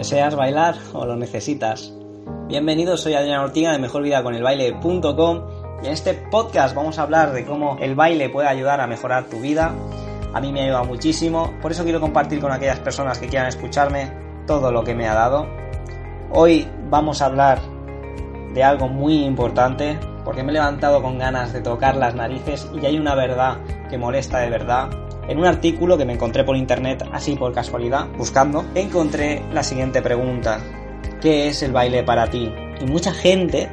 ¿Deseas bailar o lo necesitas? Bienvenidos, soy Adrián Ortiga de mejorvidaconelbaile.com y en este podcast vamos a hablar de cómo el baile puede ayudar a mejorar tu vida. A mí me ha ayudado muchísimo, por eso quiero compartir con aquellas personas que quieran escucharme todo lo que me ha dado. Hoy vamos a hablar de algo muy importante porque me he levantado con ganas de tocar las narices y hay una verdad que molesta de verdad en un artículo que me encontré por internet, así por casualidad, buscando, encontré la siguiente pregunta. ¿Qué es el baile para ti? Y mucha gente,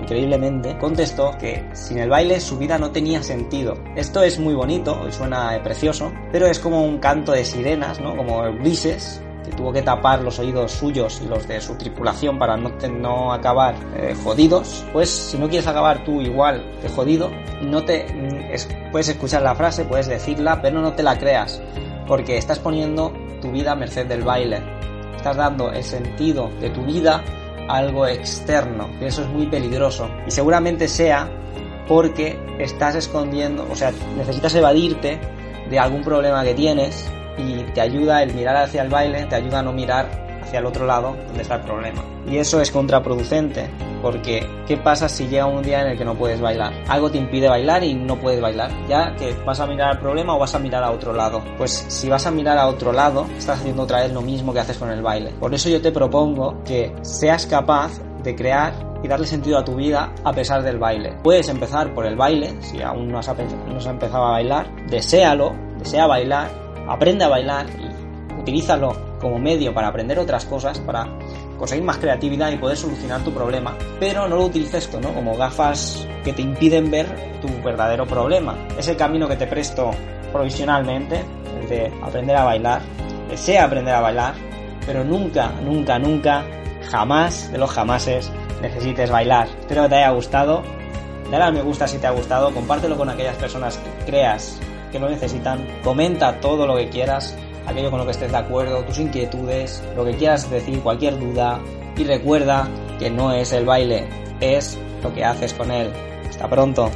increíblemente, contestó que sin el baile su vida no tenía sentido. Esto es muy bonito suena precioso, pero es como un canto de sirenas, ¿no? Como Ulises, que tuvo que tapar los oídos suyos y los de su tripulación para no, no acabar eh, jodidos, pues si no quieres acabar tú igual de jodido, no te puedes escuchar la frase, puedes decirla, pero no te la creas, porque estás poniendo tu vida a merced del baile. Estás dando el sentido de tu vida a algo externo, y eso es muy peligroso. Y seguramente sea porque estás escondiendo, o sea, necesitas evadirte de algún problema que tienes y te ayuda el mirar hacia el baile, te ayuda a no mirar hacia el otro lado donde está el problema. Y eso es contraproducente, porque ¿qué pasa si llega un día en el que no puedes bailar? Algo te impide bailar y no puedes bailar. Ya que vas a mirar al problema o vas a mirar a otro lado. Pues si vas a mirar a otro lado, estás haciendo otra vez lo mismo que haces con el baile. Por eso yo te propongo que seas capaz de crear y darle sentido a tu vida a pesar del baile. Puedes empezar por el baile, si aún no has, no has empezado a bailar, deséalo, desea bailar aprende a bailar y utilízalo como medio para aprender otras cosas, para conseguir más creatividad y poder solucionar tu problema, pero no lo utilices. Como gafas que te impiden ver tu verdadero problema. Es el camino que te presto provisionalmente, el de aprender a bailar, desea aprender a bailar, pero nunca, nunca, nunca, jamás de los jamases necesites bailar. Espero que te haya gustado. Dale al me gusta si te ha gustado, compártelo con aquellas personas que creas que lo necesitan. Comenta todo lo que quieras, aquello con lo que estés de acuerdo, tus inquietudes, lo que quieras decir, cualquier duda. Y recuerda que no es el baile, es lo que haces con él. Hasta pronto.